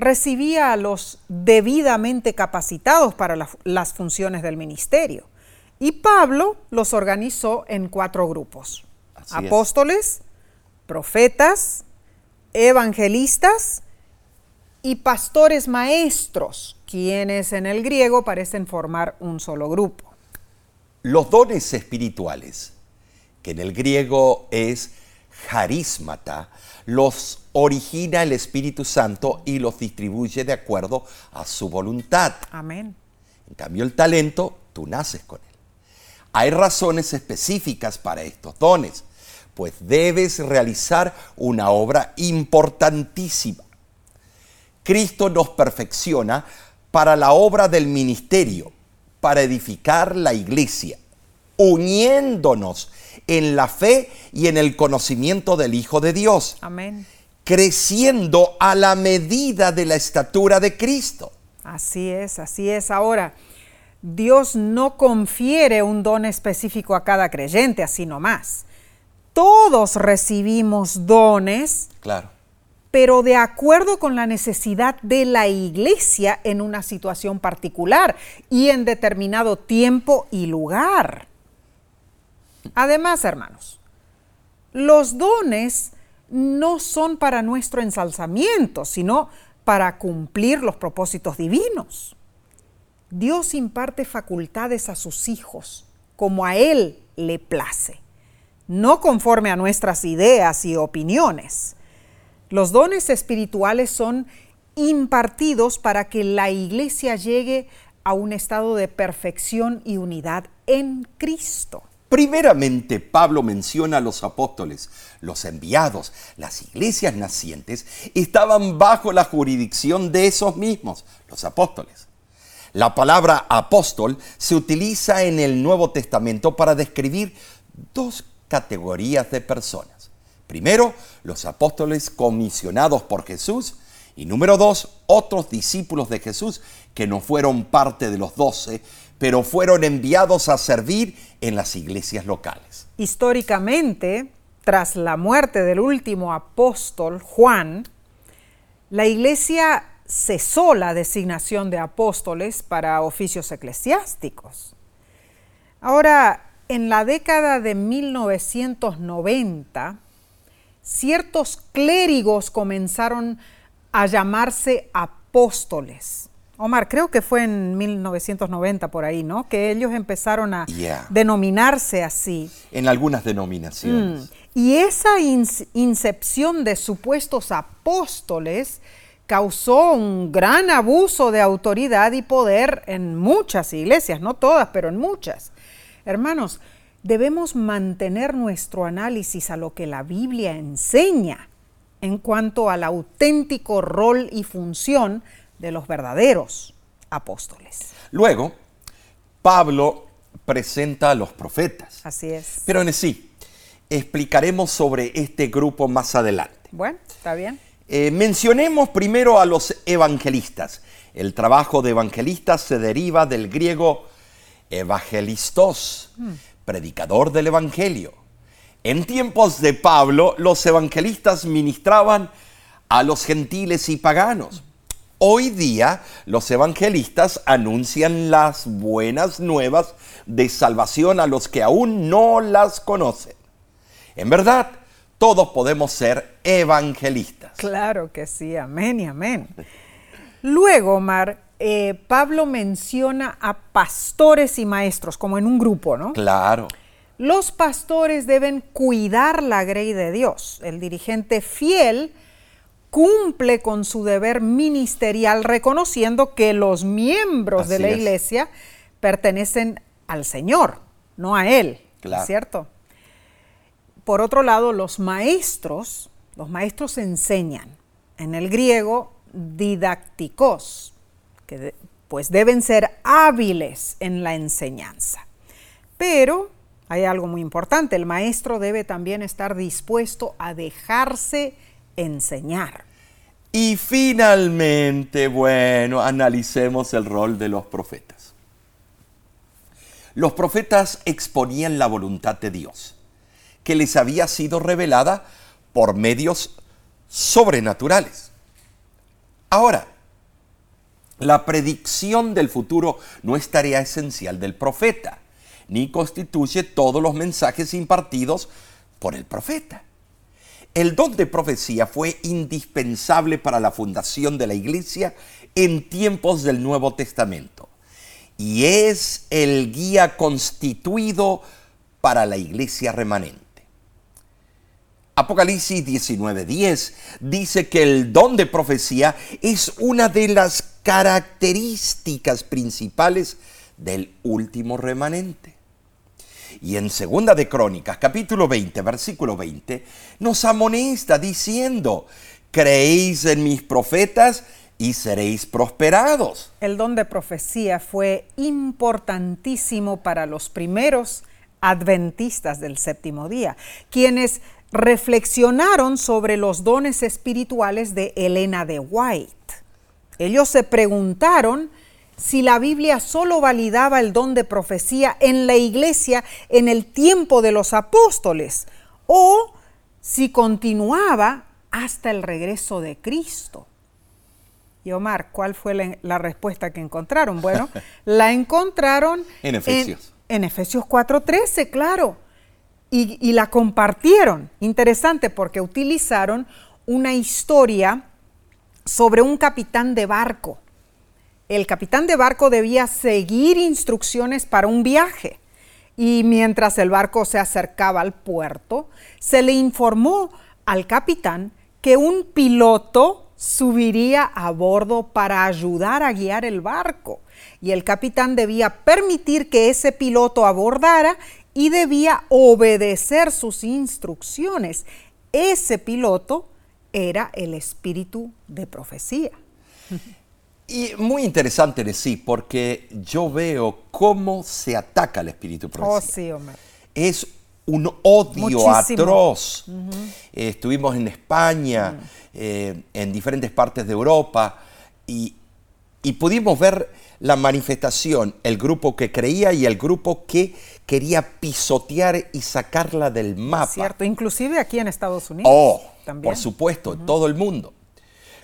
recibía a los debidamente capacitados para las funciones del ministerio. Y Pablo los organizó en cuatro grupos. Apóstoles, profetas, evangelistas y pastores maestros, quienes en el griego parecen formar un solo grupo. Los dones espirituales, que en el griego es charismata, los origina el Espíritu Santo y los distribuye de acuerdo a su voluntad. Amén. En cambio, el talento, tú naces con él. Hay razones específicas para estos dones, pues debes realizar una obra importantísima. Cristo nos perfecciona para la obra del ministerio, para edificar la iglesia, uniéndonos en la fe y en el conocimiento del Hijo de Dios. Amén. Creciendo a la medida de la estatura de Cristo. Así es, así es. Ahora, Dios no confiere un don específico a cada creyente, así nomás. Todos recibimos dones. Claro. Pero de acuerdo con la necesidad de la iglesia en una situación particular y en determinado tiempo y lugar. Además, hermanos, los dones no son para nuestro ensalzamiento, sino para cumplir los propósitos divinos. Dios imparte facultades a sus hijos como a Él le place. no conforme a nuestras ideas y opiniones. Los dones espirituales son impartidos para que la iglesia llegue a un estado de perfección y unidad en Cristo. Primeramente, Pablo menciona a los apóstoles, los enviados, las iglesias nacientes, estaban bajo la jurisdicción de esos mismos, los apóstoles. La palabra apóstol se utiliza en el Nuevo Testamento para describir dos categorías de personas. Primero, los apóstoles comisionados por Jesús y número dos, otros discípulos de Jesús que no fueron parte de los doce, pero fueron enviados a servir en las iglesias locales. Históricamente, tras la muerte del último apóstol, Juan, la iglesia cesó la designación de apóstoles para oficios eclesiásticos. Ahora, en la década de 1990, ciertos clérigos comenzaron a llamarse apóstoles. Omar, creo que fue en 1990 por ahí, ¿no? Que ellos empezaron a denominarse así. En algunas denominaciones. Mm. Y esa incepción de supuestos apóstoles causó un gran abuso de autoridad y poder en muchas iglesias, no todas, pero en muchas. Hermanos, debemos mantener nuestro análisis a lo que la Biblia enseña en cuanto al auténtico rol y función de los verdaderos apóstoles. Luego, Pablo presenta a los profetas. Así es. Pero en sí, explicaremos sobre este grupo más adelante. Bueno, está bien. Eh, mencionemos primero a los evangelistas. El trabajo de evangelistas se deriva del griego evangelistos, hmm. predicador del evangelio. En tiempos de Pablo, los evangelistas ministraban a los gentiles y paganos. Hoy día los evangelistas anuncian las buenas nuevas de salvación a los que aún no las conocen. En verdad, todos podemos ser evangelistas. Claro que sí, amén y amén. Luego, Omar, eh, Pablo menciona a pastores y maestros como en un grupo, ¿no? Claro. Los pastores deben cuidar la grey de Dios. El dirigente fiel cumple con su deber ministerial reconociendo que los miembros de la iglesia pertenecen al Señor, no a Él, ¿cierto? Por otro lado, los maestros, los maestros enseñan, en el griego, didácticos, que pues deben ser hábiles en la enseñanza. Pero hay algo muy importante, el maestro debe también estar dispuesto a dejarse enseñar. Y finalmente, bueno, analicemos el rol de los profetas. Los profetas exponían la voluntad de Dios, que les había sido revelada por medios sobrenaturales. Ahora, la predicción del futuro no es tarea esencial del profeta, ni constituye todos los mensajes impartidos por el profeta. El don de profecía fue indispensable para la fundación de la iglesia en tiempos del Nuevo Testamento y es el guía constituido para la iglesia remanente. Apocalipsis 19:10 dice que el don de profecía es una de las características principales del último remanente. Y en Segunda de Crónicas, capítulo 20, versículo 20, nos amonesta diciendo, creéis en mis profetas y seréis prosperados. El don de profecía fue importantísimo para los primeros adventistas del séptimo día, quienes reflexionaron sobre los dones espirituales de Elena de White. Ellos se preguntaron si la Biblia solo validaba el don de profecía en la iglesia en el tiempo de los apóstoles o si continuaba hasta el regreso de Cristo. Y Omar, ¿cuál fue la, respuesta que encontraron? Bueno, la encontraron en Efesios. En, Efesios 4:13, claro. Y, y la compartieron. Interesante porque utilizaron una historia sobre un capitán de barco el capitán de barco debía seguir instrucciones para un viaje y mientras el barco se acercaba al puerto, se le informó al capitán que un piloto subiría a bordo para ayudar a guiar el barco y el capitán debía permitir que ese piloto abordara y debía obedecer sus instrucciones. Ese piloto era el espíritu de profecía. Y muy interesante de sí, porque yo veo cómo se ataca el espíritu. Oh, sí, Omar. Es un odio Muchísimo. atroz. Eh, estuvimos en España, Mm. eh, en diferentes partes de Europa, y, y pudimos ver la manifestación, el grupo que creía y el grupo que quería pisotear y sacarla del mapa. Cierto, inclusive aquí en Estados Unidos. Oh, también. por supuesto, en todo el mundo.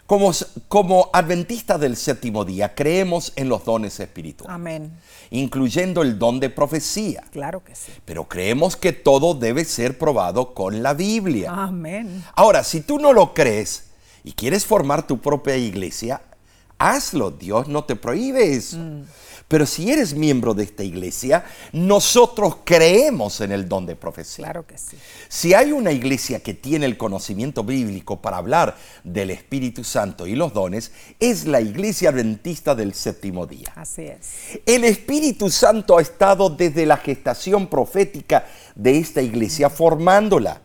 Como, como adventistas del séptimo día, creemos en los dones espirituales, Amén. incluyendo el don de profecía. Claro que sí. Pero creemos que todo debe ser probado con la Biblia. Amén. Ahora, si tú no lo crees y quieres formar tu propia iglesia, hazlo. Dios no te prohíbe eso. Pero si eres miembro de esta iglesia, nosotros creemos en el don de profecía. Claro que sí. Si hay una iglesia que tiene el conocimiento bíblico para hablar del Espíritu Santo y los dones, es la iglesia adventista del séptimo día. Así es. El Espíritu Santo ha estado desde la gestación profética de esta iglesia formándola,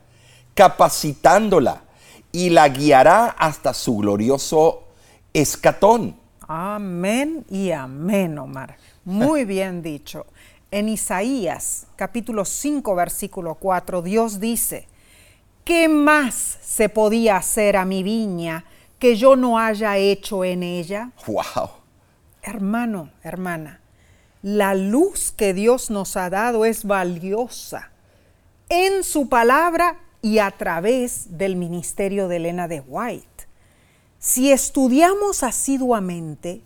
capacitándola y la guiará hasta su glorioso escatón. Amén y amén, Omar. Muy bien dicho. En Isaías capítulo 5 versículo 4 Dios dice, ¿qué más se podía hacer a mi viña que yo no haya hecho en ella? ¡Wow! Hermano, hermana, la luz que Dios nos ha dado es valiosa en su palabra y a través del ministerio de Elena de White. Si estudiamos asiduamente,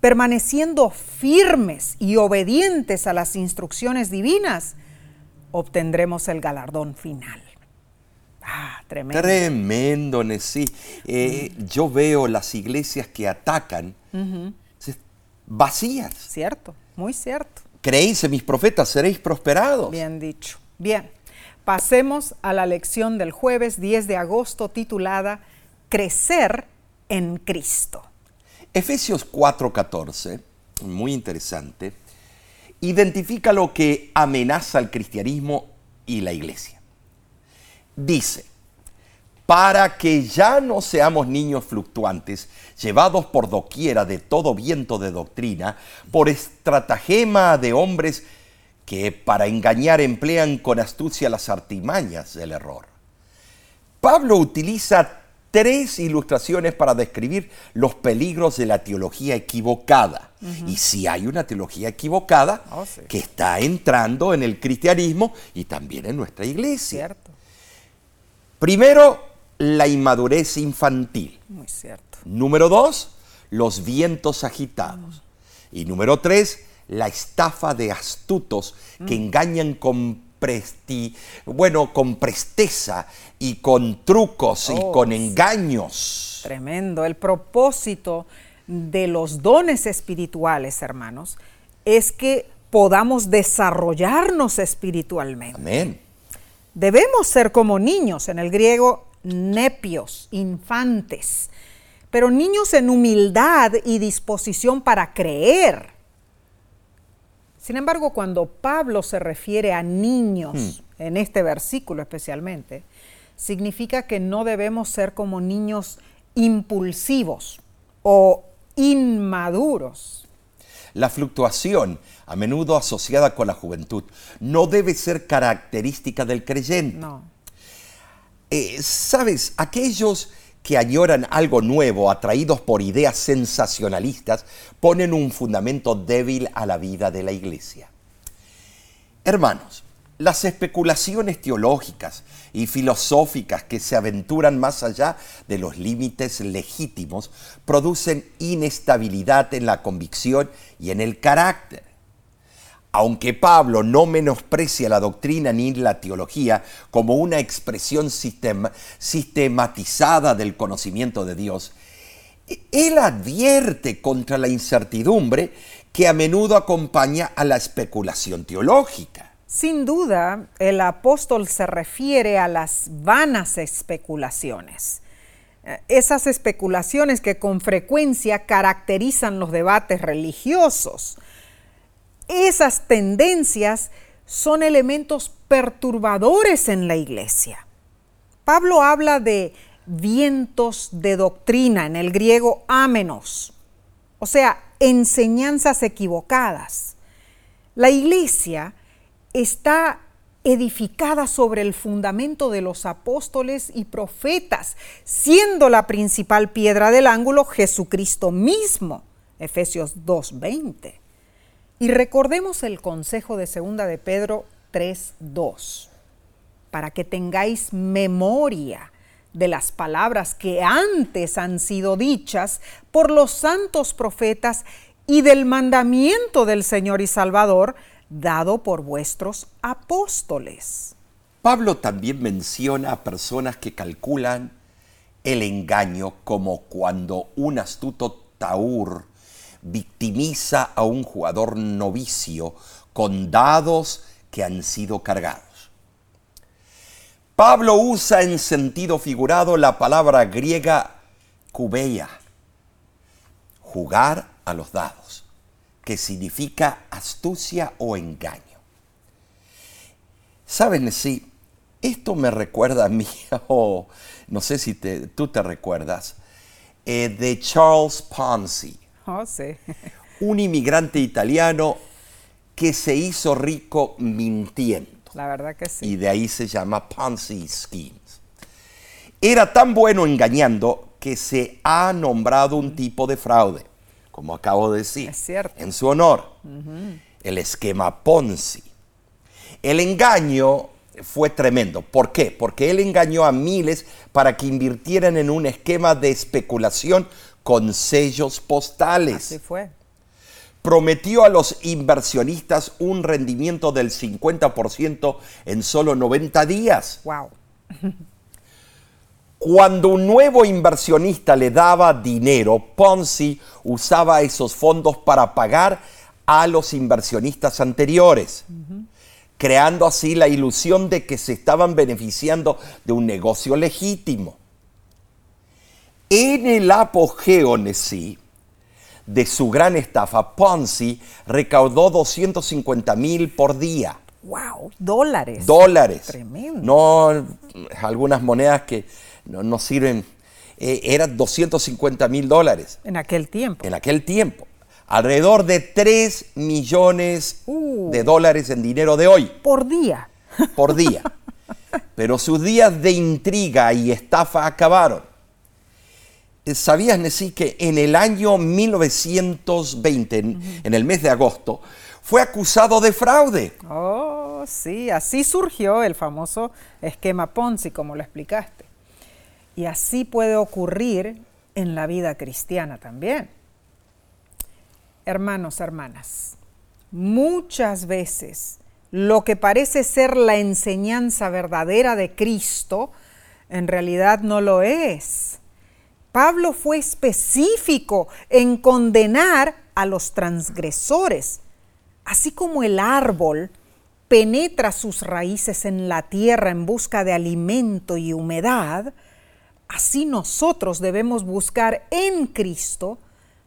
permaneciendo firmes y obedientes a las instrucciones divinas, obtendremos el galardón final. Ah, tremendo. Tremendo, Nesí. Eh, Yo veo las iglesias que atacan vacías. Cierto, muy cierto. Creéis en mis profetas, seréis prosperados. Bien dicho. Bien, pasemos a la lección del jueves 10 de agosto titulada Crecer en Cristo. Efesios 4:14, muy interesante, identifica lo que amenaza al cristianismo y la iglesia. Dice, para que ya no seamos niños fluctuantes, llevados por doquiera de todo viento de doctrina, por estratagema de hombres que para engañar emplean con astucia las artimañas del error. Pablo utiliza tres ilustraciones para describir los peligros de la teología equivocada. Y si hay una teología equivocada Oh, sí. que está entrando en el cristianismo y también en nuestra iglesia. ¿Cierto? Primero, la inmadurez infantil. Muy cierto. Número dos, los vientos agitados. Y número tres, la estafa de astutos que engañan con presti, bueno, con presteza y con trucos y Oh, con sí. engaños. Tremendo. El propósito de los dones espirituales, hermanos, es que podamos desarrollarnos espiritualmente. Amén. Debemos ser como niños, en el griego nepios, infantes, pero niños en humildad y disposición para creer. Sin embargo, cuando Pablo se refiere a niños, en este versículo especialmente, significa que no debemos ser como niños impulsivos o inmaduros. La fluctuación, a menudo asociada con la juventud, no debe ser característica del creyente. No. Eh, Sabes, aquellos que añoran algo nuevo, atraídos por ideas sensacionalistas, ponen un fundamento débil a la vida de la iglesia. Hermanos, las especulaciones teológicas y filosóficas que se aventuran más allá de los límites legítimos producen inestabilidad en la convicción y en el carácter. Aunque Pablo no menosprecia la doctrina ni la teología como una expresión sistema- sistematizada del conocimiento de Dios, él advierte contra la incertidumbre que a menudo acompaña a la especulación teológica. Sin duda, el apóstol se refiere a las vanas especulaciones. Eh, esas especulaciones que con frecuencia caracterizan los debates religiosos. Esas tendencias son elementos perturbadores en la iglesia. Pablo habla de vientos de doctrina, en el griego ámenos, o sea, enseñanzas equivocadas. La iglesia está edificada sobre el fundamento de los apóstoles y profetas, siendo la principal piedra del ángulo Jesucristo mismo. Efesios 2:20. Y recordemos el consejo de segunda de Pedro 3:2, para que tengáis memoria de las palabras que antes han sido dichas por los santos profetas y del mandamiento del Señor y Salvador, dado por vuestros apóstoles. Pablo también menciona a personas que calculan el engaño como cuando un astuto taur victimiza a un jugador novicio con dados que han sido cargados. Pablo usa en sentido figurado la palabra griega kubeia, jugar a los dados que significa astucia o engaño. ¿Saben? Sí, esto me recuerda a mí, o no sé si tú te recuerdas, eh, de Charles Ponzi. Oh, sí. un inmigrante italiano que se hizo rico mintiendo. La verdad que sí. Y de ahí se llama Ponzi Schemes. Era tan bueno engañando que se ha nombrado un tipo de fraude como acabo de decir, en su honor, el esquema Ponzi. El engaño fue tremendo. ¿Por qué? Porque él engañó a miles para que invirtieran en un esquema de especulación con sellos postales. Así fue. Prometió a los inversionistas un rendimiento del 50% en solo 90 días. Wow. Cuando un nuevo inversionista le daba dinero, Ponzi usaba esos fondos para pagar a los inversionistas anteriores, creando así la ilusión de que se estaban beneficiando de un negocio legítimo. En el apogeo de su gran estafa, Ponzi recaudó 250 mil por día. ¡Wow! Dólares. Dólares. Tremendo. No algunas monedas que no, sirven. Eh, eran 250 mil dólares. En aquel tiempo. En aquel tiempo. Alrededor de 3 millones uh. de dólares en dinero de hoy. Por día. Por día. Pero sus días de intriga y estafa acabaron. ¿Sabías, Nesí, que en el año 1920, en, el mes de agosto, fue acusado de fraude? Oh, sí, así surgió el famoso esquema Ponzi, como lo explicaste. Y así puede ocurrir en la vida cristiana también. Hermanos, hermanas, muchas veces lo que parece ser la enseñanza verdadera de Cristo, en realidad no lo es. Pablo fue específico en condenar a los transgresores, así como el árbol penetra sus raíces en la tierra en busca de alimento y humedad, Así nosotros debemos buscar en Cristo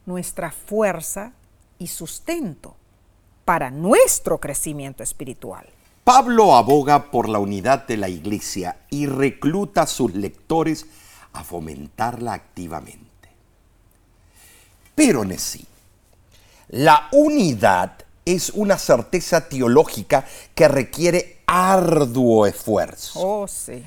nuestra fuerza y sustento para nuestro crecimiento espiritual. Pablo aboga por la unidad de la iglesia y recluta a sus lectores a fomentarla activamente. Pero sí, la unidad es una certeza teológica que requiere arduo esfuerzo. Oh, sí.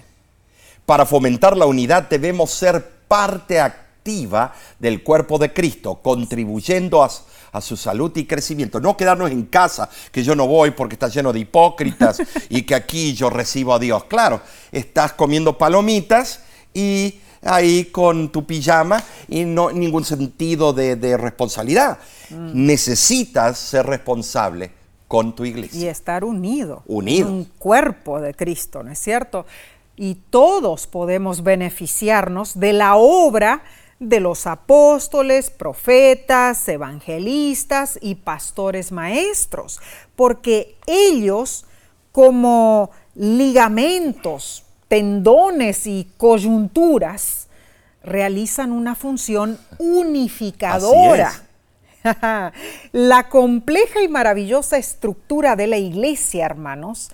Para fomentar la unidad debemos ser parte activa del cuerpo de Cristo, contribuyendo a, su salud y crecimiento. No quedarnos en casa, que yo no voy porque está lleno de hipócritas y que aquí yo recibo a Dios. Claro, estás comiendo palomitas y ahí con tu pijama y no ningún sentido de, responsabilidad. Mm. Necesitas ser responsable con tu iglesia. Y estar unido. Unido. Un cuerpo de Cristo, ¿no es cierto? y todos podemos beneficiarnos de la obra de los apóstoles, profetas, evangelistas y pastores maestros, porque ellos como ligamentos, tendones y coyunturas, realizan una función unificadora. la compleja y maravillosa estructura de la iglesia, hermanos,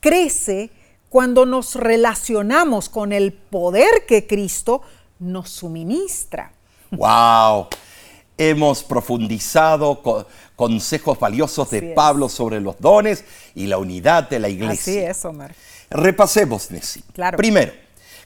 crece cuando nos relacionamos con el poder que Cristo nos suministra. ¡Wow! Hemos profundizado consejos valiosos de Pablo sobre los dones y la unidad de la iglesia. Así es, Omar. Repasemos, Nessie. Claro. Primero,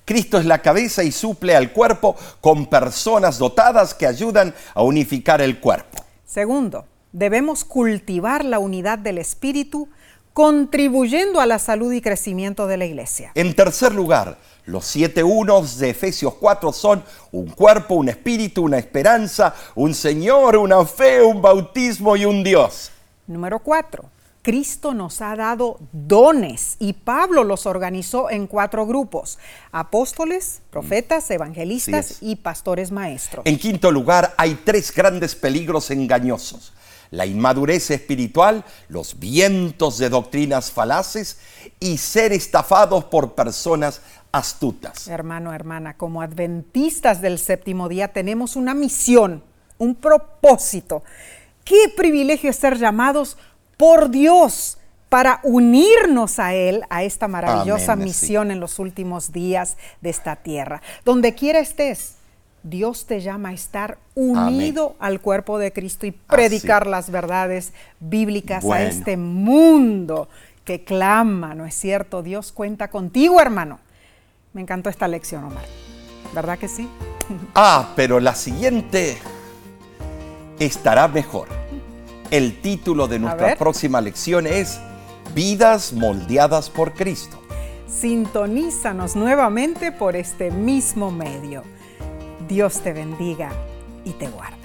Cristo es la cabeza y suple al cuerpo con personas dotadas que ayudan a unificar el cuerpo. Segundo, debemos cultivar la unidad del espíritu contribuyendo a la salud y crecimiento de la iglesia. En tercer lugar, los siete unos de Efesios 4 son un cuerpo, un espíritu, una esperanza, un Señor, una fe, un bautismo y un Dios. Número cuatro, Cristo nos ha dado dones y Pablo los organizó en cuatro grupos, apóstoles, profetas, evangelistas y pastores maestros. En quinto lugar, hay tres grandes peligros engañosos. La inmadurez espiritual, los vientos de doctrinas falaces y ser estafados por personas astutas. Hermano, hermana, como adventistas del séptimo día tenemos una misión, un propósito. Qué privilegio es ser llamados por Dios para unirnos a Él, a esta maravillosa misión en los últimos días de esta tierra. Donde quiera estés, Dios te llama a estar unido al cuerpo de Cristo y predicar las verdades bíblicas a este mundo que clama, ¿no es cierto? Dios cuenta contigo, hermano. Me encantó esta lección, Omar. ¿Verdad que sí? Ah, pero la siguiente estará mejor. El título de nuestra próxima lección es Vidas moldeadas por Cristo. Sintonízanos nuevamente por este mismo medio. Dios te bendiga y te guarde.